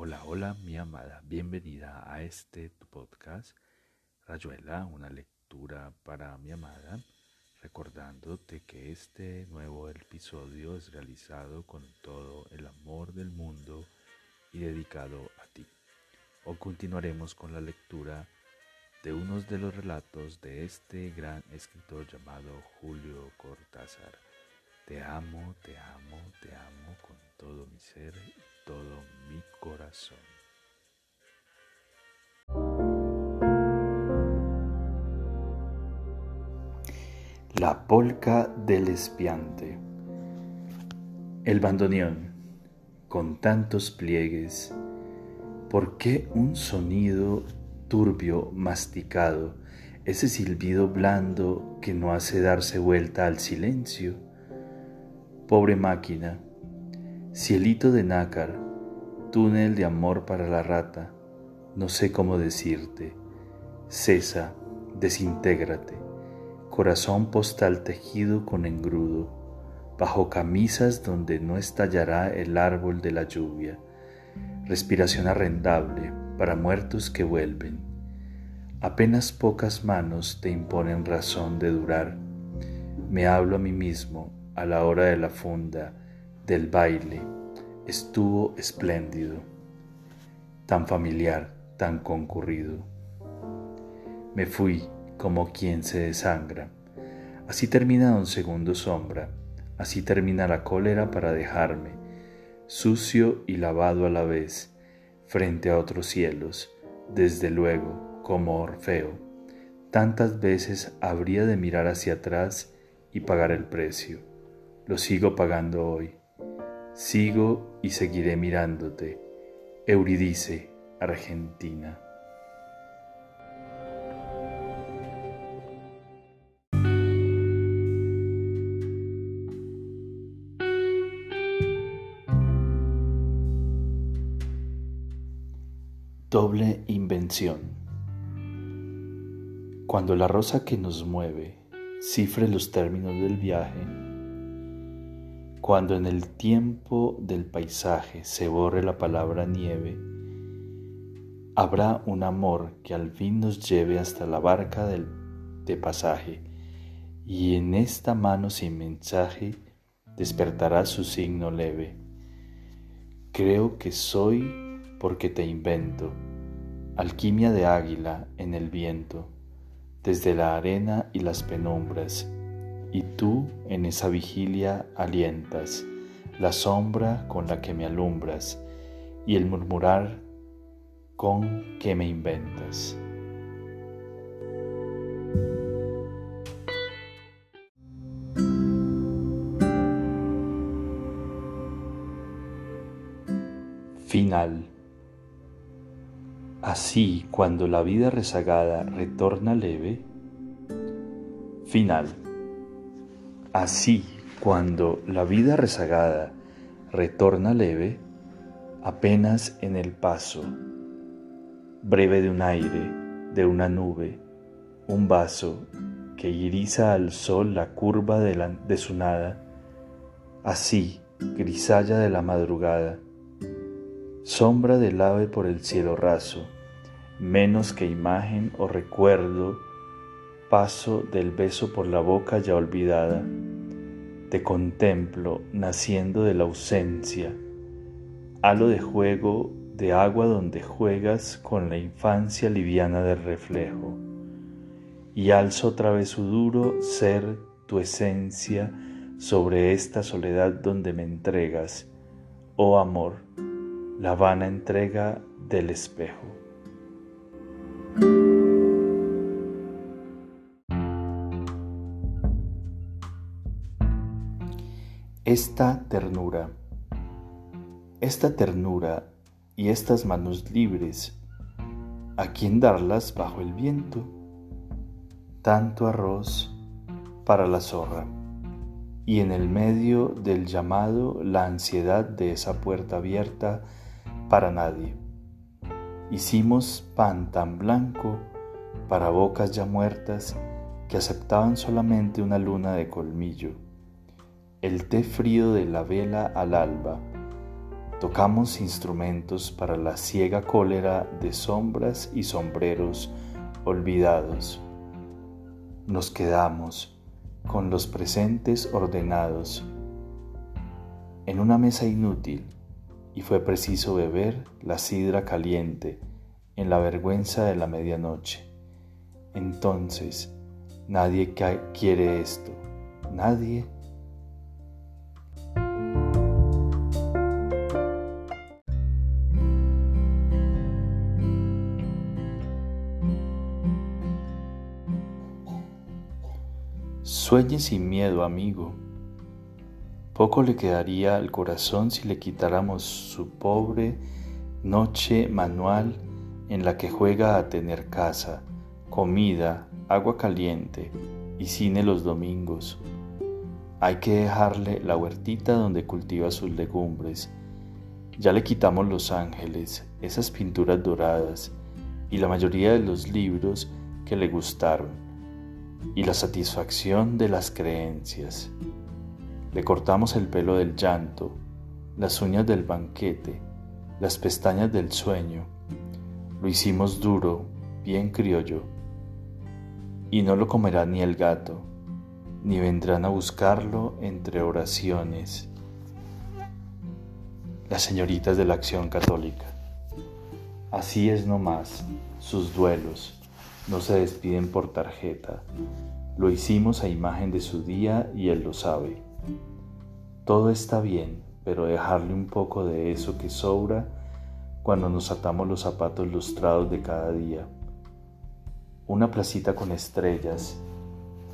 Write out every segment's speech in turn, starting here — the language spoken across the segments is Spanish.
Hola, hola, mi amada. Bienvenida a este tu podcast, Rayuela, una lectura para mi amada. Recordándote que este nuevo episodio es realizado con todo el amor del mundo y dedicado a ti. Hoy continuaremos con la lectura de unos de los relatos de este gran escritor llamado Julio Cortázar. Te amo, te amo, te amo con todo mi ser y todo mi corazón. La polca del espiante. El bandoneón, con tantos pliegues, ¿por qué un sonido turbio masticado, ese silbido blando que no hace darse vuelta al silencio? Pobre máquina, cielito de nácar, túnel de amor para la rata, no sé cómo decirte, cesa, desintégrate, corazón postal tejido con engrudo, bajo camisas donde no estallará el árbol de la lluvia, respiración arrendable para muertos que vuelven. Apenas pocas manos te imponen razón de durar. Me hablo a mí mismo a la hora de la funda, del baile. Estuvo espléndido, tan familiar, tan concurrido. Me fui como quien se desangra. Así termina un segundo sombra, así termina la cólera para dejarme, sucio y lavado a la vez, frente a otros cielos, desde luego, como Orfeo. Tantas veces habría de mirar hacia atrás y pagar el precio. Lo sigo pagando hoy. Sigo y seguiré mirándote. Euridice, Argentina. Doble invención. Cuando la rosa que nos mueve cifre los términos del viaje, cuando en el tiempo del paisaje se borre la palabra nieve, habrá un amor que al fin nos lleve hasta la barca de pasaje, y en esta mano sin mensaje despertará su signo leve. Creo que soy porque te invento, alquimia de águila en el viento, desde la arena y las penumbras, tú en esa vigilia alientas la sombra con la que me alumbras y el murmurar con que me inventas. Final Así, cuando la vida rezagada retorna leve, final. Así, cuando la vida rezagada retorna leve, apenas en el paso, breve de un aire, de una nube, un vaso que iriza al sol la curva de, de su nada, así, grisalla de la madrugada, sombra del ave por el cielo raso, menos que imagen o recuerdo, paso del beso por la boca ya olvidada. Te contemplo naciendo de la ausencia, halo de juego de agua donde juegas con la infancia liviana del reflejo, y alzo otra vez su duro ser, tu esencia, sobre esta soledad donde me entregas, oh amor la vana entrega del espejo. Esta ternura, esta ternura y estas manos libres, ¿a quién darlas bajo el viento? Tanto arroz para la zorra y en el medio del llamado la ansiedad de esa puerta abierta para nadie. Hicimos pan tan blanco para bocas ya muertas que aceptaban solamente una luna de colmillo, el té frío de la vela al alba, Tocamos instrumentos para la ciega cólera de sombras y sombreros olvidados. Nos quedamos con los presentes ordenados en una mesa inútil y fue preciso beber la sidra caliente en la vergüenza de la medianoche. Entonces, nadie quiere esto, nadie Sueñe sin miedo, amigo. Poco le quedaría al corazón si le quitáramos su pobre noche manual en la que juega a tener casa, comida, agua caliente y cine los domingos. Hay que dejarle la huertita donde cultiva sus legumbres. Ya le quitamos los ángeles, esas pinturas doradas y la mayoría de los libros que le gustaron y la satisfacción de las creencias. Le cortamos el pelo del llanto, las uñas del banquete, las pestañas del sueño. Lo hicimos duro, bien criollo. Y no lo comerá ni el gato, ni vendrán a buscarlo entre oraciones. Las señoritas de la acción católica. Así es nomás, sus duelos no se despiden por tarjeta. Lo hicimos a imagen de su día y él lo sabe. Todo está bien, pero dejarle un poco de eso que sobra cuando nos atamos los zapatos lustrados de cada día. Una placita con estrellas,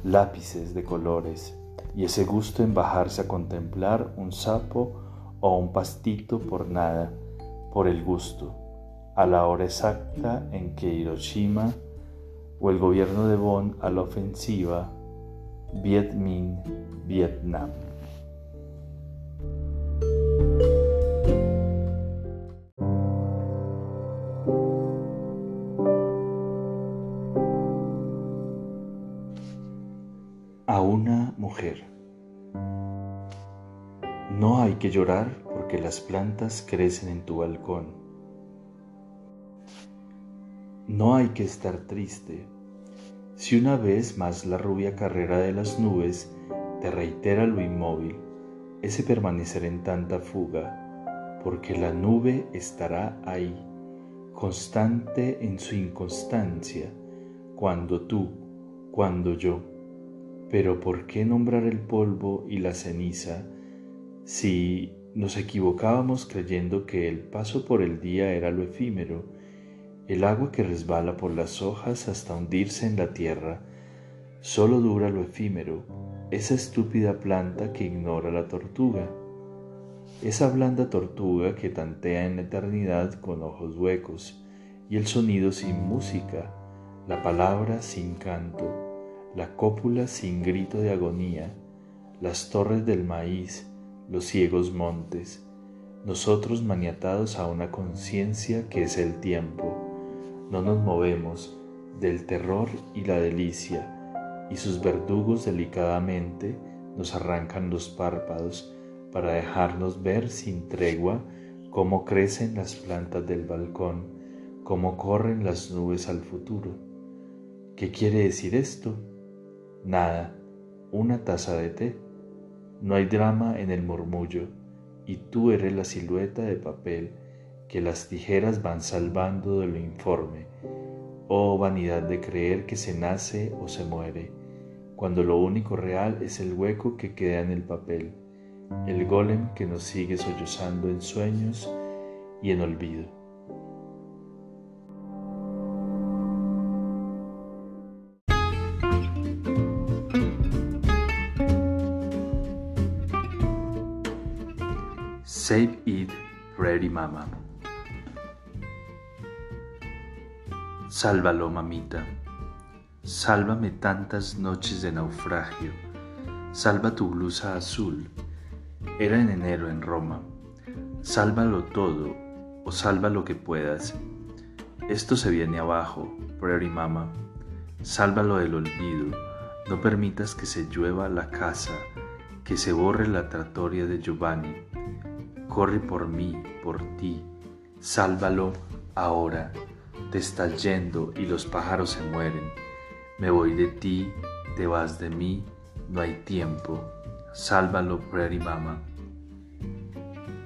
lápices de colores y ese gusto en bajarse a contemplar un sapo o un pastito por nada, por el gusto, a la hora exacta en que Hiroshima o el gobierno de Bonn a la ofensiva Viet Minh Vietnam. A una mujer. No hay que llorar porque las plantas crecen en tu balcón. No hay que estar triste si una vez más la rubia carrera de las nubes te reitera lo inmóvil, ese permanecer en tanta fuga, porque la nube estará ahí, constante en su inconstancia, cuando tú, cuando yo. Pero ¿por qué nombrar el polvo y la ceniza si nos equivocábamos creyendo que el paso por el día era lo efímero el agua que resbala por las hojas hasta hundirse en la tierra solo dura lo efímero, esa estúpida planta que ignora la tortuga, esa blanda tortuga que tantea en la eternidad con ojos huecos y el sonido sin música, la palabra sin canto, la cópula sin grito de agonía, las torres del maíz, los ciegos montes, nosotros maniatados a una conciencia que es el tiempo no nos movemos del terror y la delicia, y sus verdugos delicadamente nos arrancan los párpados para dejarnos ver sin tregua cómo crecen las plantas del balcón, cómo corren las nubes al futuro. ¿Qué quiere decir esto? Nada, una taza de té. No hay drama en el murmullo, y tú eres la silueta de papel que las tijeras van salvando de lo informe. Oh vanidad de creer que se nace o se muere, cuando lo único real es el hueco que queda en el papel, el golem que nos sigue sollozando en sueños y en olvido. Save It, Ready Mama. Sálvalo, mamita. Sálvame tantas noches de naufragio. Salva tu blusa azul. Era en enero en Roma. Sálvalo todo o salva lo que puedas. Esto se viene abajo, Mama. Sálvalo del olvido. No permitas que se llueva la casa, que se borre la tratoria de Giovanni. corre por mí, por ti, sálvalo ahora. Te estás yendo y los pájaros se mueren. Me voy de ti, te vas de mí, no hay tiempo. Sálvalo, Prairie Mama.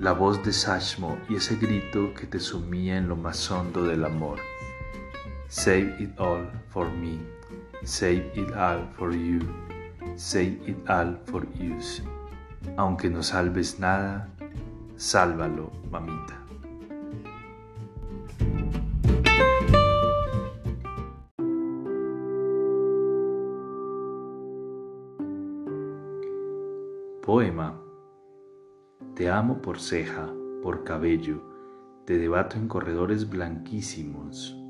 La voz de Sashmo y ese grito que te sumía en lo más hondo del amor. Save it all for me, save it all for you, save it all for use. Aunque no salves nada, sálvalo, mamita. Poema. Te amo por ceja, por cabello, te debato en corredores blanquísimos,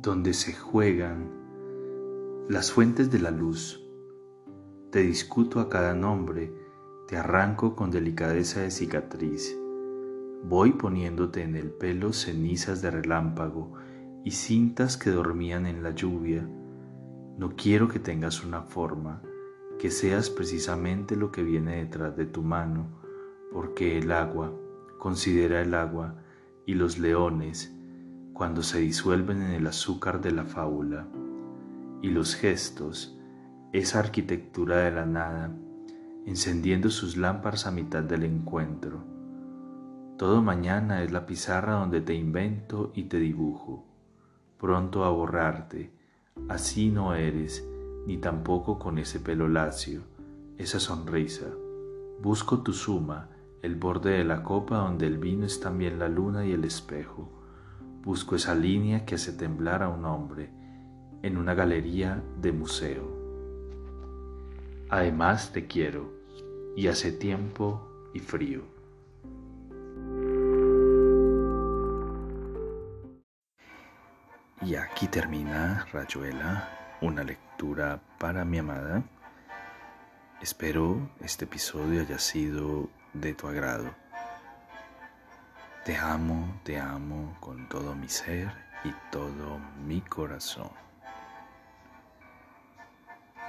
donde se juegan las fuentes de la luz. Te discuto a cada nombre, te arranco con delicadeza de cicatriz. Voy poniéndote en el pelo cenizas de relámpago y cintas que dormían en la lluvia. No quiero que tengas una forma, que seas precisamente lo que viene detrás de tu mano, porque el agua, considera el agua, y los leones, cuando se disuelven en el azúcar de la fábula, y los gestos, esa arquitectura de la nada, encendiendo sus lámparas a mitad del encuentro. Todo mañana es la pizarra donde te invento y te dibujo, pronto a borrarte, así no eres, ni tampoco con ese pelo lacio, esa sonrisa. Busco tu suma, el borde de la copa donde el vino es también la luna y el espejo. Busco esa línea que hace temblar a un hombre en una galería de museo. Además te quiero, y hace tiempo y frío. Y aquí termina Rayuela, una lectura para mi amada. Espero este episodio haya sido de tu agrado. Te amo, te amo con todo mi ser y todo mi corazón.